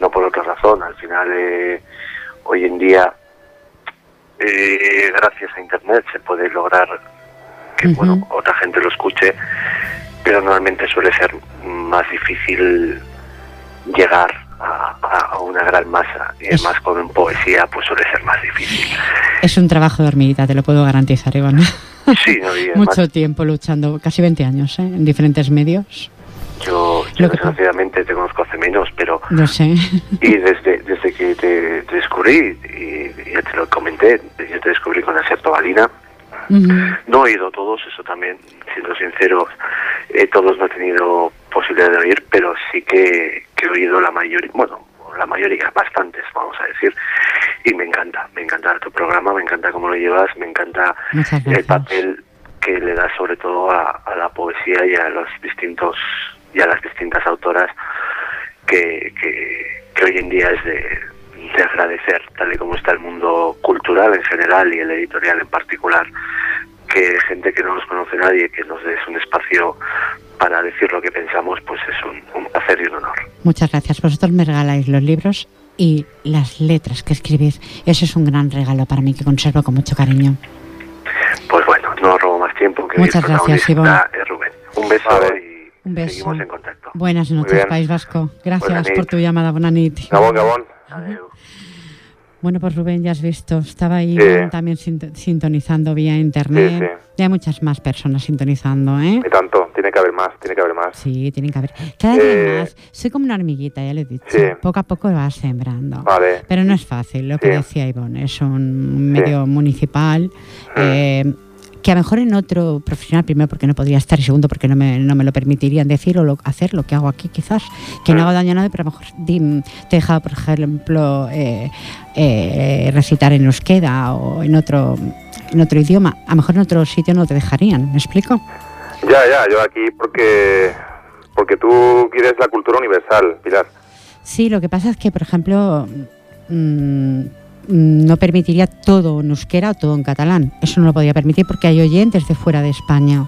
S3: no por otra razón. Al final, eh, hoy en día, eh, gracias a Internet se puede lograr que bueno otra gente lo escuche, pero normalmente suele ser más difícil llegar a, una gran masa y además con poesía pues suele ser más difícil.
S1: Es un trabajo de hormiguita, te lo puedo garantizar, Iván. <laughs>
S3: Sí,
S1: Mucho tiempo luchando, casi 20 años, ¿eh? en diferentes medios.
S3: Yo, desgraciadamente te conozco hace menos, pero...
S1: No sé.
S3: Y desde, desde que te, descubrí, y ya te lo comenté, yo te descubrí con Acerto Valina. No he oído todos, eso también, siendo sincero, eh, todos no he tenido posibilidad de oír, pero sí que, que he oído la mayoría, bueno, la mayoría, bastantes, vamos a decir, y me encanta, me encanta tu programa, me encanta cómo lo llevas, me encanta el papel que le das sobre todo a, la poesía y a los distintos y a las distintas autoras que, que, hoy en día es de, de agradecer, tal y como está el mundo cultural en general y el editorial en particular, que gente que no nos conoce nadie, que nos des un espacio para decir lo que pensamos, pues es un, un placer y un honor.
S1: Muchas gracias. Vosotros me regaláis los libros y las letras que escribís. Eso es un gran regalo para mí que conservo con mucho cariño.
S3: Pues bueno, no robo más tiempo. Que
S1: Muchas gracias, Ivonne.
S3: Rubén. Un beso y un beso. seguimos en contacto.
S1: Buenas noches, País Vasco. Gracias por tu llamada. Buenas noches.
S2: Gabón, Gabón.
S1: Bueno, pues Rubén, ya has visto, estaba ahí también sintonizando vía internet. Ya hay muchas más personas sintonizando, ¿eh?
S2: Y tanto, tiene que haber más, tiene que haber más.
S1: Sí, tiene que haber. Cada eh, más. Soy como una hormiguita, ya le he dicho. Poco a poco va sembrando.
S2: Vale.
S1: Pero no es fácil, lo que decía Ivonne. Es un medio municipal. Mm. Eh, que a lo mejor en otro profesional, primero porque no podría estar y segundo porque no me, no me lo permitirían decir o hacer lo que hago aquí quizás, que no hago daño a nadie, pero a lo mejor te he dejado, por ejemplo, eh, eh, recitar en euskera o en otro, en otro idioma. A lo mejor en otro sitio no te dejarían, ¿me explico?
S2: Ya, ya, yo aquí porque, porque tú quieres la cultura universal, Pilar.
S1: Sí, lo que pasa es que, por ejemplo... Mmm, Mm, no permitiría todo en euskera o todo en catalán. Eso no lo podía permitir porque hay oyentes de fuera de España.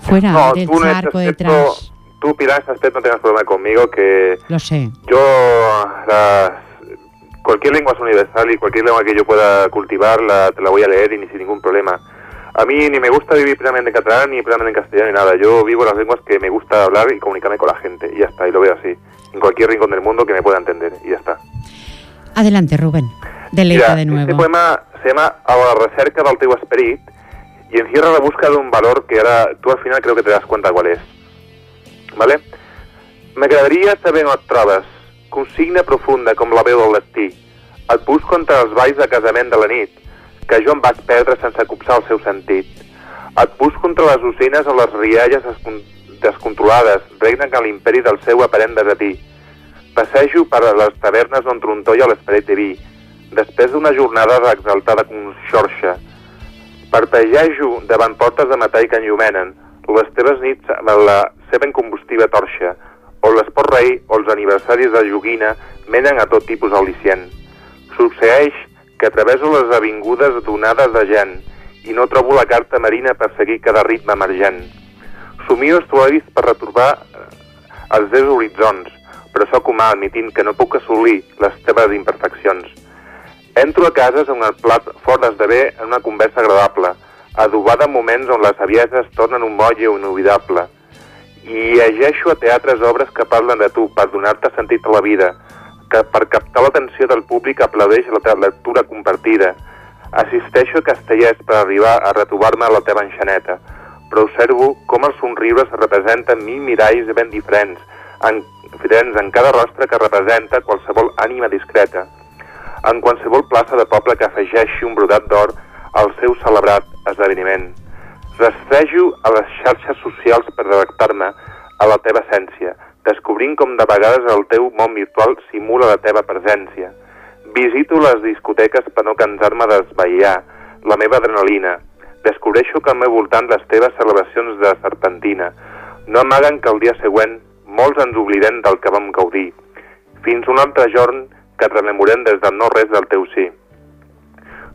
S1: Fuera del charco detrás.
S2: Tú, Pilar, en ese aspecto no tengas problema conmigo, que...
S1: Lo sé.
S2: Yo, cualquier lengua es universal y cualquier lengua que yo pueda cultivar la, te la voy a leer y ni sin ningún problema. A mí ni me gusta vivir plenamente en catalán ni plenamente en castellano ni nada. Yo vivo las lenguas que me gusta hablar y comunicarme con la gente y ya está, y lo veo así. En cualquier rincón del mundo que me pueda entender y ya está.
S1: Adelante, Rubén. Deleita de nuevo.
S2: Este poema se llama A la recerca del teu esperit y encierra la búsqueda de un valor que ahora tú al final creo que te das cuenta cuál es. ¿Vale? M'agradaria saber on et trobes, consigna profunda com la veu del destí. Et busco entre els balls de casament de la nit, que jo em vaig perdre sense copsar el seu sentit. Et busco entre les ocines o les rialles descon descontrolades, regnen a l'imperi del seu aparent desatí. Passejo per les tavernes on trontolla l'esperit diví, després d'una jornada d'exaltada conxorxa. Partegejo davant portes de metall que enllumenen, les teves nits amb la seva incombustiva torxa, on l'esport rei o els aniversaris de joguina menen a tot tipus al·licient. Succeeix que traveso les avingudes donades de gent i no trobo la carta marina per seguir cada ritme emergent. Somio estuaris per retorbar eh, els deus horitzons, però sóc humà admitint que no puc assolir les teves imperfeccions. Entro a cases on el plat fort esdevé en una conversa agradable, adobada en moments on la saviesa es torna un molle inolvidable. I llegeixo a teatres obres que parlen de tu per donar-te sentit a la vida, que per captar l'atenció del públic aplaudeix la teva lectura compartida. Assisteixo a castellers per arribar a retrobar-me a la teva enxaneta, però observo com els somriures representen mil miralls ben diferents, en, diferents en cada rostre que representa qualsevol ànima discreta. En qualsevol plaça de poble que afegeixi un brodat d'or al seu celebrat esdeveniment. Rastrejo a les xarxes socials per adaptar-me a la teva essència, descobrint com de vegades el teu món virtual simula la teva presència. Visito les discoteques per no cansar-me d'esvaiar la meva adrenalina. Descobreixo que al meu voltant les teves celebracions de serpentina no amaguen que el dia següent molts ens oblidem del que vam gaudir. Fins un altre jorn que et rememorem des del no res del teu sí.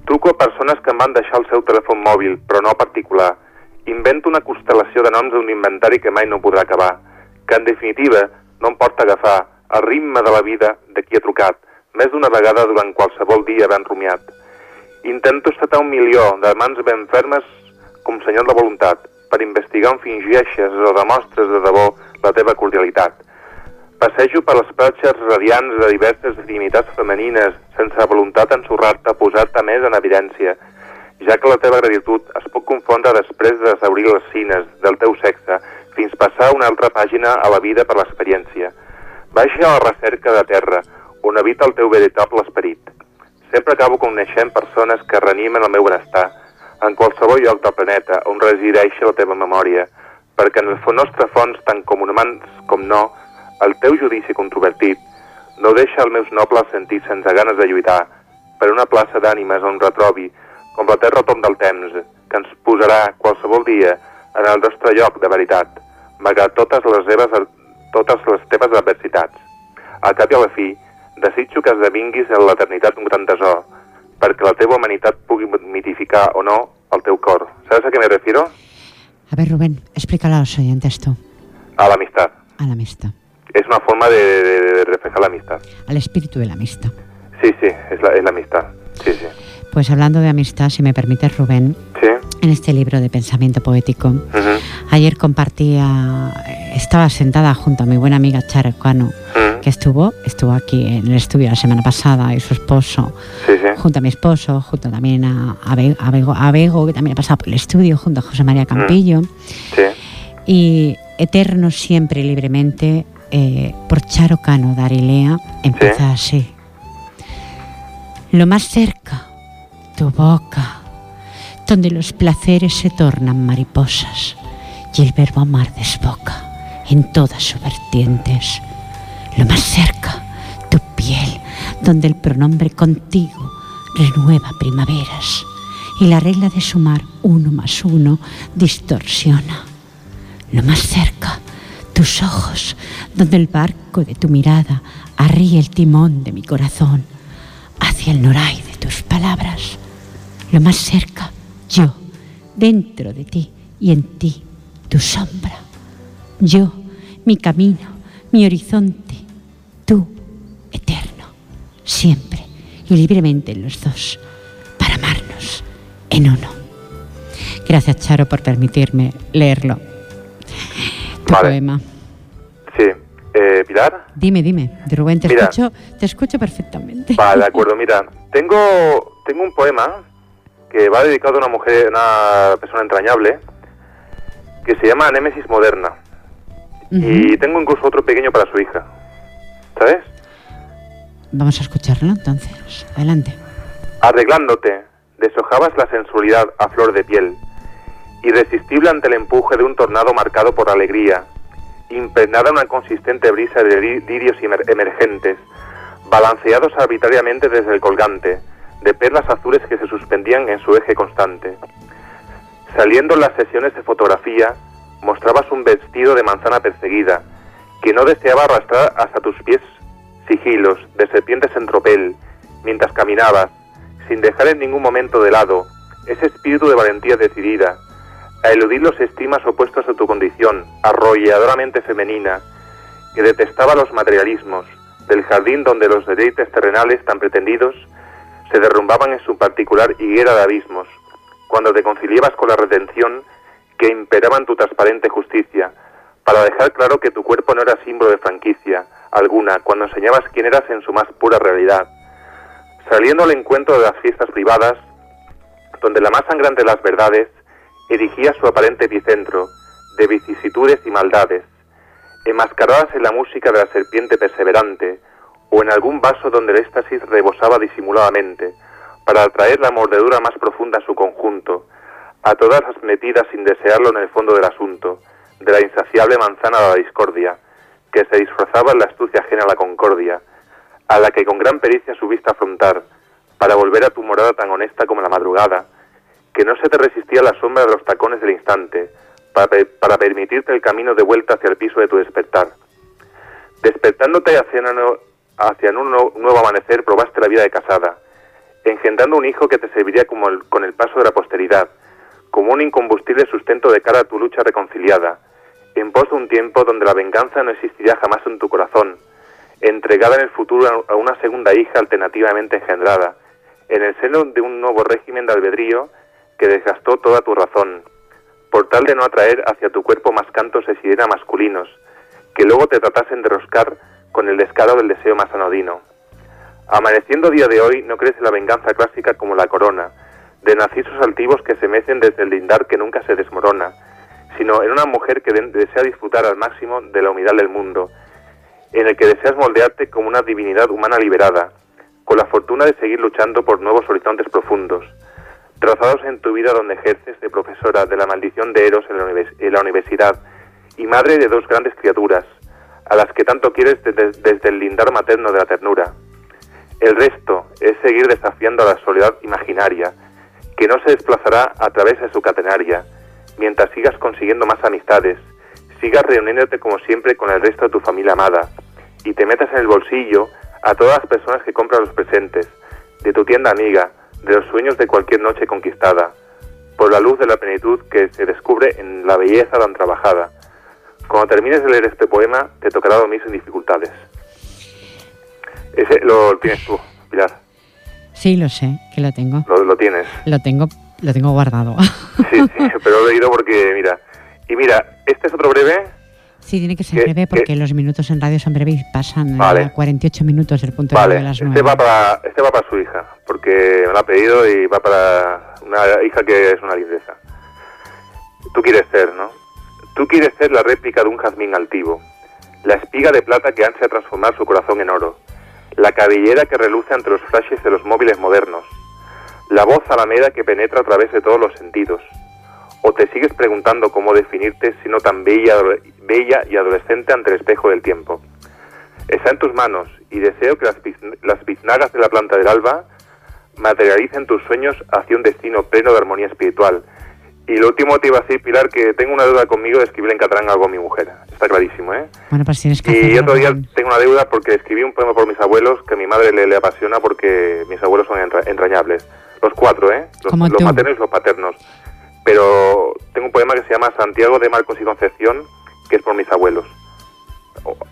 S2: Truco a persones que em van deixar el seu telèfon mòbil, però no particular. Invento una constel·lació de noms d'un inventari que mai no podrà acabar, que en definitiva no em porta a agafar el ritme de la vida de qui ha trucat, més d'una vegada durant qualsevol dia ben rumiat. Intento estatar un milió de mans ben fermes com senyal de voluntat per investigar on fingeixes o demostres de debò la teva cordialitat. Passejo per les platges radiants de diverses dignitats femenines sense voluntat ensorrar-te posar-te més en evidència, ja que la teva gratitud es pot confondre després de desaurir les cines del teu sexe fins passar una altra pàgina a la vida per l'experiència. Baixa a la recerca de terra, on habita el teu veritable esperit. Sempre acabo coneixent persones que reanimen el meu benestar, en qualsevol lloc del planeta on resideix la teva memòria, perquè en el nostre fons, tant com humans com no, el teu judici controvertit no deixa els meus nobles sentir sense ganes de lluitar per una plaça d'ànimes on retrobi, com la terra tom del temps, que ens posarà qualsevol dia en el nostre lloc de veritat, malgrat totes les, seves, totes les teves adversitats. Al cap i a la fi, desitjo que esdevinguis en l'eternitat un gran tesor, perquè la teva humanitat pugui mitificar o no el teu cor. ¿Sabes a què me refiero?
S1: A ver, Rubén, explícala a los oyentes tú.
S2: A la amistad.
S1: A la amistad.
S2: Es una forma de, de, de reflejar la amistad.
S1: Al espíritu de la amistad.
S2: Sí, sí, es la, es la amistad. Sí, sí.
S1: Pues hablando de amistad, si me permites, Rubén,
S2: Sí.
S1: en este libro de pensamiento poético, ayer compartía, estaba sentada junto a mi buena amiga Charo Cano,
S2: Mm.
S1: que estuvo, estuvo aquí en el estudio la semana pasada, y su esposo,
S2: Sí, sí.
S1: junto a mi esposo, junto también a, a, Be- a Bego, a Bego, que también ha pasado por el estudio, junto a José María Campillo,
S2: Sí.
S1: y Eterno siempre y libremente, eh, por Charo Cano de Arilea, empieza así. Lo más cerca, tu boca, donde los placeres se tornan mariposas y el verbo amar desboca en todas sus vertientes. Lo más cerca, tu piel, donde el pronombre contigo renueva primaveras y la regla de sumar uno más uno distorsiona. Lo más cerca, tus ojos, donde el barco de tu mirada arríe el timón de mi corazón hacia el noray de tus palabras. Lo más cerca, yo, dentro de ti y en ti, tu sombra. Yo, mi camino, mi horizonte, tú, eterno, siempre y libremente en los dos, para amarnos en uno. Gracias, Charo, por permitirme leerlo. Tu
S2: Vale.
S1: poema.
S2: Sí. Eh, Pilar.
S1: Dime, dime. Rubén, te escucho, te escucho perfectamente.
S2: Vale, de <laughs> acuerdo. Mira, tengo, tengo un poema que va dedicado a una mujer, una persona entrañable, que se llama Némesis Moderna. Y tengo incluso otro pequeño para su hija. ¿Sabes?
S1: Vamos a escucharlo entonces. Adelante.
S2: Arreglándote, deshojabas la sensualidad a flor de piel, irresistible ante el empuje de un tornado marcado por alegría, impregnada una consistente brisa de lirios emergentes, balanceados arbitrariamente desde el colgante, de perlas azules que se suspendían en su eje constante. Saliendo en las sesiones de fotografía, mostrabas un vestido de manzana perseguida, que no deseaba arrastrar hasta tus pies sigilos de serpientes en tropel, mientras caminabas, sin dejar en ningún momento de lado ese espíritu de valentía decidida, a eludir los estimas opuestos a tu condición, arrolladoramente femenina, que detestaba los materialismos, del jardín donde los deleites terrenales tan pretendidos se derrumbaban en su particular higuera de abismos, cuando te conciliabas con la redención que imperaba en tu transparente justicia, para dejar claro que tu cuerpo no era símbolo de franquicia alguna, cuando enseñabas quién eras en su más pura realidad. Saliendo al encuentro de las fiestas privadas, donde la más sangrante de las verdades erigía su aparente epicentro de vicisitudes y maldades, enmascaradas en la música de la serpiente perseverante, o en algún vaso donde el éxtasis rebosaba disimuladamente, para atraer la mordedura más profunda a su conjunto, a todas las metidas sin desearlo en el fondo del asunto, de la insaciable manzana de la discordia, que se disfrazaba en la astucia ajena a la concordia, a la que con gran pericia subiste afrontar, para volver a tu morada tan honesta como la madrugada, que no se te resistía la sombra de los tacones del instante, para, para permitirte el camino de vuelta hacia el piso de tu despertar. Despertándote hacia, hacia un nuevo amanecer, probaste la vida de casada, engendrando un hijo que te serviría como con el paso de la posteridad, como un incombustible sustento de cara a tu lucha reconciliada, en pos de un tiempo donde la venganza no existiría jamás en tu corazón, entregada en el futuro a una segunda hija alternativamente engendrada, en el seno de un nuevo régimen de albedrío que desgastó toda tu razón, por tal de no atraer hacia tu cuerpo más cantos de sirena masculinos, que luego te tratasen de roscar con el descaro del deseo más anodino. Amaneciendo día de hoy, no crees en la venganza clásica como la corona, de narcisos altivos que se mecen desde el lindar que nunca se desmorona, sino en una mujer que desea disfrutar al máximo de la humildad del mundo, en el que deseas moldearte como una divinidad humana liberada, con la fortuna de seguir luchando por nuevos horizontes profundos, trazados en tu vida donde ejerces de profesora de la maldición de Eros en la, universidad y madre de dos grandes criaturas, a las que tanto quieres desde el lindar materno de la ternura. El resto es seguir desafiando a la soledad imaginaria, que no se desplazará a través de su catenaria, mientras sigas consiguiendo más amistades, sigas reuniéndote como siempre con el resto de tu familia amada, y te metas en el bolsillo a todas las personas que compran los presentes, de tu tienda amiga, de los sueños de cualquier noche conquistada, por la luz de la plenitud que se descubre en la belleza tan trabajada. Cuando termines de leer este poema, te tocará dormir sin dificultades. Ese lo tienes tú, Pilar.
S1: Sí, lo sé, que lo tengo.
S2: Lo, lo tienes.
S1: Lo tengo, lo tengo guardado.
S2: Sí, sí, pero lo he leído porque, mira. Y mira, este es otro breve.
S1: Sí, tiene que ser breve porque los minutos en radio son breves y pasan vale. 48 minutos del punto de las 9.
S2: Este va, para, este va para su hija, porque me lo ha pedido y va para una hija que es una lindeza. Tú quieres ser, ¿no? Tú quieres ser la réplica de un jazmín altivo, la espiga de plata que ansia transformar su corazón en oro, la cabellera que reluce ante los flashes de los móviles modernos, la voz alameda que penetra a través de todos los sentidos. O te sigues preguntando cómo definirte siendo tan bella, bella y adolescente ante el espejo del tiempo. Está en tus manos y deseo que las, las biznagas de la planta del alba materialicen tus sueños hacia un destino pleno de armonía espiritual. Y lo último te iba a decir, Pilar, que tengo una deuda conmigo de escribir en catalán algo a mi mujer. Está clarísimo, ¿eh?
S1: Bueno, pues tienes que
S2: Y otro día tengo una deuda porque escribí un poema por mis abuelos que a mi madre le, le apasiona porque mis abuelos son entrañables. Los cuatro, ¿eh? Los, los maternos y los paternos. Pero tengo un poema que se llama Santiago de Marcos y Concepción, que es por mis abuelos.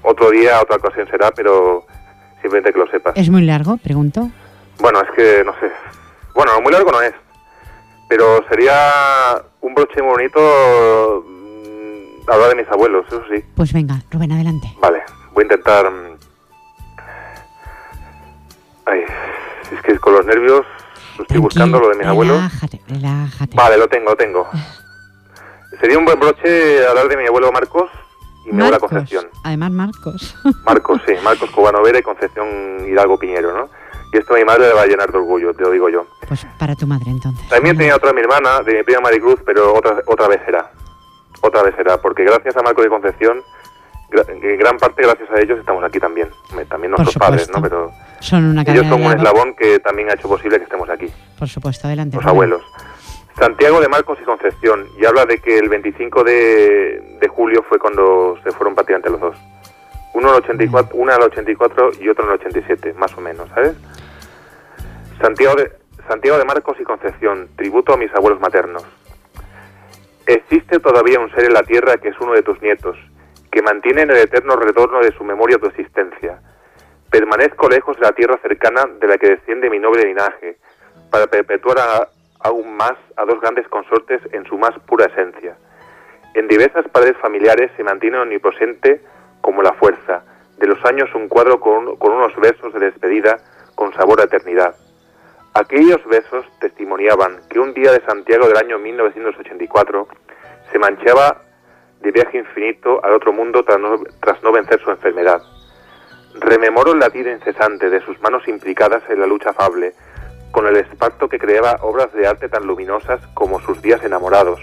S2: otro día, otra ocasión será, pero simplemente que lo sepas.
S1: ¿Es muy largo, pregunto?
S2: Bueno, es que no sé. Bueno, muy largo no es. Pero sería un broche muy bonito mm, hablar de mis abuelos, eso sí.
S1: Pues venga, Rubén, adelante.
S2: Vale. voy a intentar... Mm, ay, es que con los nervios estoy buscando lo de mis abuelos.
S1: Relájate.
S2: Vale, lo tengo, lo tengo. Sería un buen broche hablar de mi abuelo Marcos y mi abuela Concepción.
S1: Además, Marcos. <laughs>
S2: Marcos, sí, Marcos Cubano Vera y Concepción Hidalgo Piñero, ¿no? Y esto a mi madre le va a llenar de orgullo, te lo digo yo.
S1: Pues para tu madre entonces.
S2: También tenía otra mi hermana, de mi prima Maricruz, pero otra, otra vez será. Otra vez será, porque gracias a Marcos y Concepción, en gran parte gracias a ellos estamos aquí también. También nuestros padres, ¿no? Pero
S1: son una
S2: ellos son un eslabón que también ha hecho posible que estemos aquí.
S1: Por supuesto, adelante.
S2: Los abuelos. Santiago de Marcos y Concepción, y habla de que el 25 de, de julio fue cuando se fueron prácticamente los dos. Uno al 84, una al 84 y otro en el 87, más o menos, ¿sabes? Santiago de, Santiago de Marcos y Concepción, tributo a mis abuelos maternos. Existe todavía un ser en la tierra que es uno de tus nietos, que mantiene en el eterno retorno de su memoria tu existencia. Permanezco lejos de la tierra cercana de la que desciende mi noble linaje, para perpetuar aún más a dos grandes consortes en su más pura esencia. En diversas paredes familiares se mantiene omnipresente como la fuerza, de los años un cuadro con, unos versos de despedida con sabor a eternidad. Aquellos besos testimoniaban que un día de Santiago del año 1984 se manchaba de viaje infinito al otro mundo tras no vencer su enfermedad. Rememoro el latido incesante de sus manos implicadas en la lucha afable, con el esparto que creaba obras de arte tan luminosas como sus días enamorados.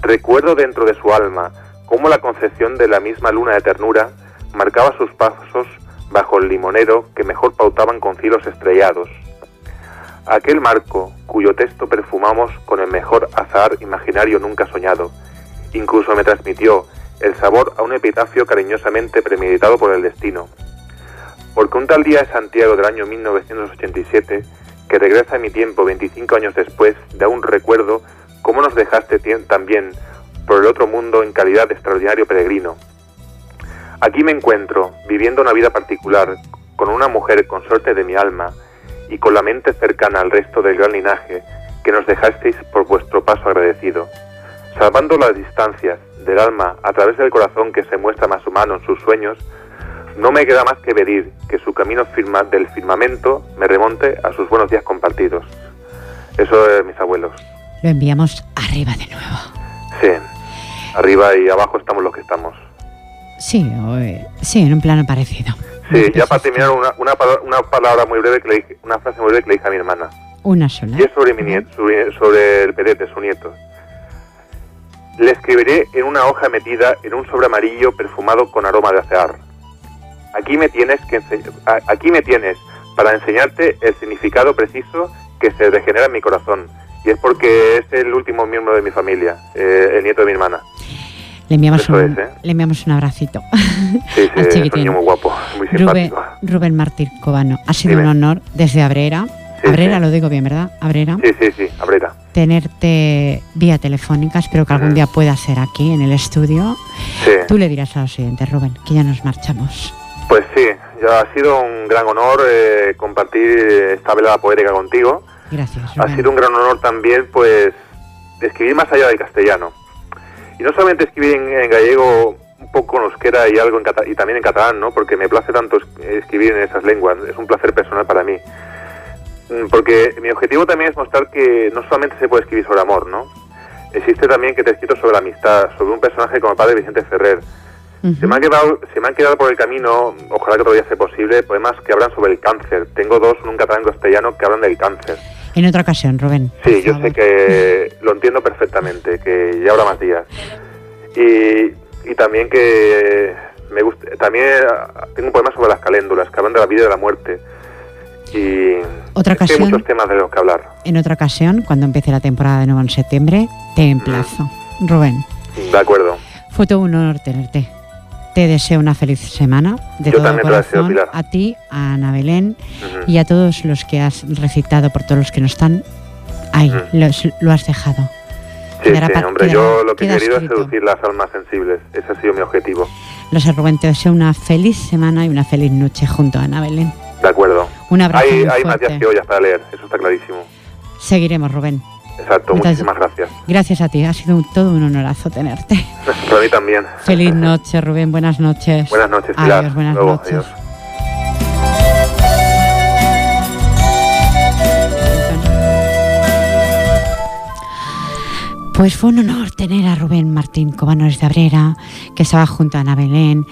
S2: Recuerdo dentro de su alma cómo la concepción de la misma luna de ternura marcaba sus pasos bajo el limonero que mejor pautaban con cielos estrellados. Aquel marco cuyo texto perfumamos con el mejor azar imaginario nunca soñado, incluso me transmitió el sabor a un epitafio cariñosamente premeditado por el destino. Porque un tal día de Santiago del año 1987 que regresa a mi tiempo 25 años después, de un recuerdo cómo nos dejaste también por el otro mundo en calidad de extraordinario peregrino. Aquí me encuentro, viviendo una vida particular, con una mujer consorte de mi alma y con la mente cercana al resto del gran linaje que nos dejasteis por vuestro paso agradecido, salvando las distancias del alma a través del corazón que se muestra más humano en sus sueños, no me queda más que pedir que su camino firma del firmamento me remonte a sus buenos días compartidos. Eso es mis abuelos.
S1: Lo enviamos arriba de nuevo.
S2: Sí, arriba y abajo estamos los que estamos.
S1: Sí, eh, sí, en un plano parecido.
S2: Sí, ya para terminar, una, una, una, palabra muy breve, que le dije, una frase muy breve que le dije a mi hermana.
S1: Una sola.
S2: Y es sobre, mi nieto, sobre, sobre el pedete, su nieto. Le escribiré en una hoja metida en un sobre amarillo perfumado con aroma de acear Aquí me tienes que aquí me tienes para enseñarte el significado preciso que se regenera en mi corazón. Y es porque es el último miembro de mi familia, eh, el nieto de mi hermana.
S1: Le enviamos, un, ¿eh? le enviamos un abracito.
S2: Sí, sí, <laughs> es un niño muy guapo, muy.
S1: Rubén, Rubén Martín Cobano, ha sido un honor desde Abrera. Abrera, lo digo bien, ¿verdad? Abrera.
S2: Sí, sí, sí, Abrera.
S1: Tenerte vía telefónica, espero que algún día pueda ser aquí en el estudio.
S2: Sí.
S1: Tú le dirás a los siguientes, Rubén, que ya nos marchamos.
S2: Pues sí, ya ha sido un gran honor eh, compartir esta velada poética contigo.
S1: Gracias.
S2: Ha sido un gran honor también, pues, escribir más allá del castellano. Y no solamente escribir en, gallego un poco en euskera y algo en y también en catalán, ¿no? Porque me place tanto escribir en esas lenguas, es un placer personal para mí. Mm, porque mi objetivo también es mostrar que no solamente se puede escribir sobre amor, ¿no? Existe también que te he escrito sobre la amistad, sobre un personaje como el padre Vicente Ferrer, se, me han quedado, se me han quedado por el camino, ojalá que todavía sea posible, poemas que hablan sobre el cáncer. Tengo dos un catalán castellano que hablan del cáncer.
S1: En otra ocasión, Rubén.
S2: Sí, yo sé que lo entiendo perfectamente, que ya habrá más días. Y, y también que me gusta, también tengo un poema sobre las caléndulas, que hablan de la vida y de la muerte. Y
S1: otra ocasión,
S2: hay muchos temas de los que hablar.
S1: En otra ocasión, cuando empiece la temporada de nuevo en septiembre, te emplazo. Rubén.
S2: De acuerdo.
S1: Fue todo un honor tenerte. Te deseo una feliz semana de todo corazón a ti, a Ana Belén y a todos los que has recitado, por todos los que no están ahí, lo has dejado.
S2: Sí, sí, hombre, yo lo que he querido es seducir las almas sensibles, ese ha sido mi objetivo.
S1: Los Rubén, te deseo una feliz semana y una feliz noche junto a Ana Belén.
S2: De acuerdo.
S1: Un abrazo
S2: Hay, hay más días que hoy para leer, eso está clarísimo.
S1: Seguiremos, Rubén.
S2: Exacto, muchísimas gracias.
S1: Gracias a ti, ha sido todo un honorazo tenerte.
S2: Para mí también.
S1: Feliz noche, Rubén, buenas noches.
S2: Buenas noches, Pilar.
S1: Adiós, buenas noches. Pues fue un honor tener a Rubén Martín Cobanos de Abrera, que estaba junto a Ana Belén,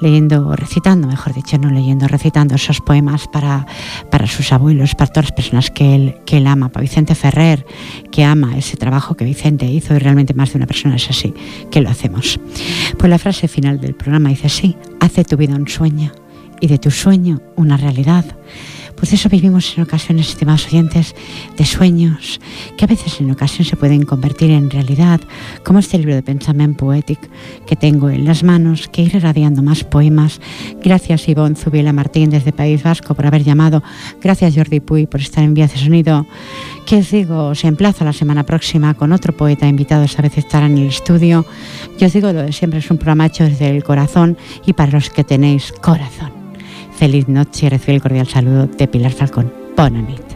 S1: leyendo, recitando, mejor dicho, no leyendo, recitando esos poemas para, para sus abuelos, para todas las personas que él, que él ama, para Vicente Ferrer, que ama ese trabajo que Vicente hizo y realmente más de una persona es así, que lo hacemos. Pues la frase final del programa dice así, hace tu vida un sueño y de tu sueño una realidad. Pues eso vivimos en ocasiones, estimados oyentes, de sueños que a veces en ocasión se pueden convertir en realidad, como este libro de pensamiento poético que tengo en las manos, que iré radiando más poemas. Gracias Ivonne Zubiela Martín desde País Vasco por haber llamado. Gracias Jordi Puy por estar en Vía de Sonido. Que os digo, os emplazo la semana próxima con otro poeta invitado, esta vez estará en el estudio. Yo os digo lo de siempre, es un programa hecho desde el corazón y para los que tenéis corazón. Feliz noche y recibe el cordial saludo de Pilar Falcón. Bonanit.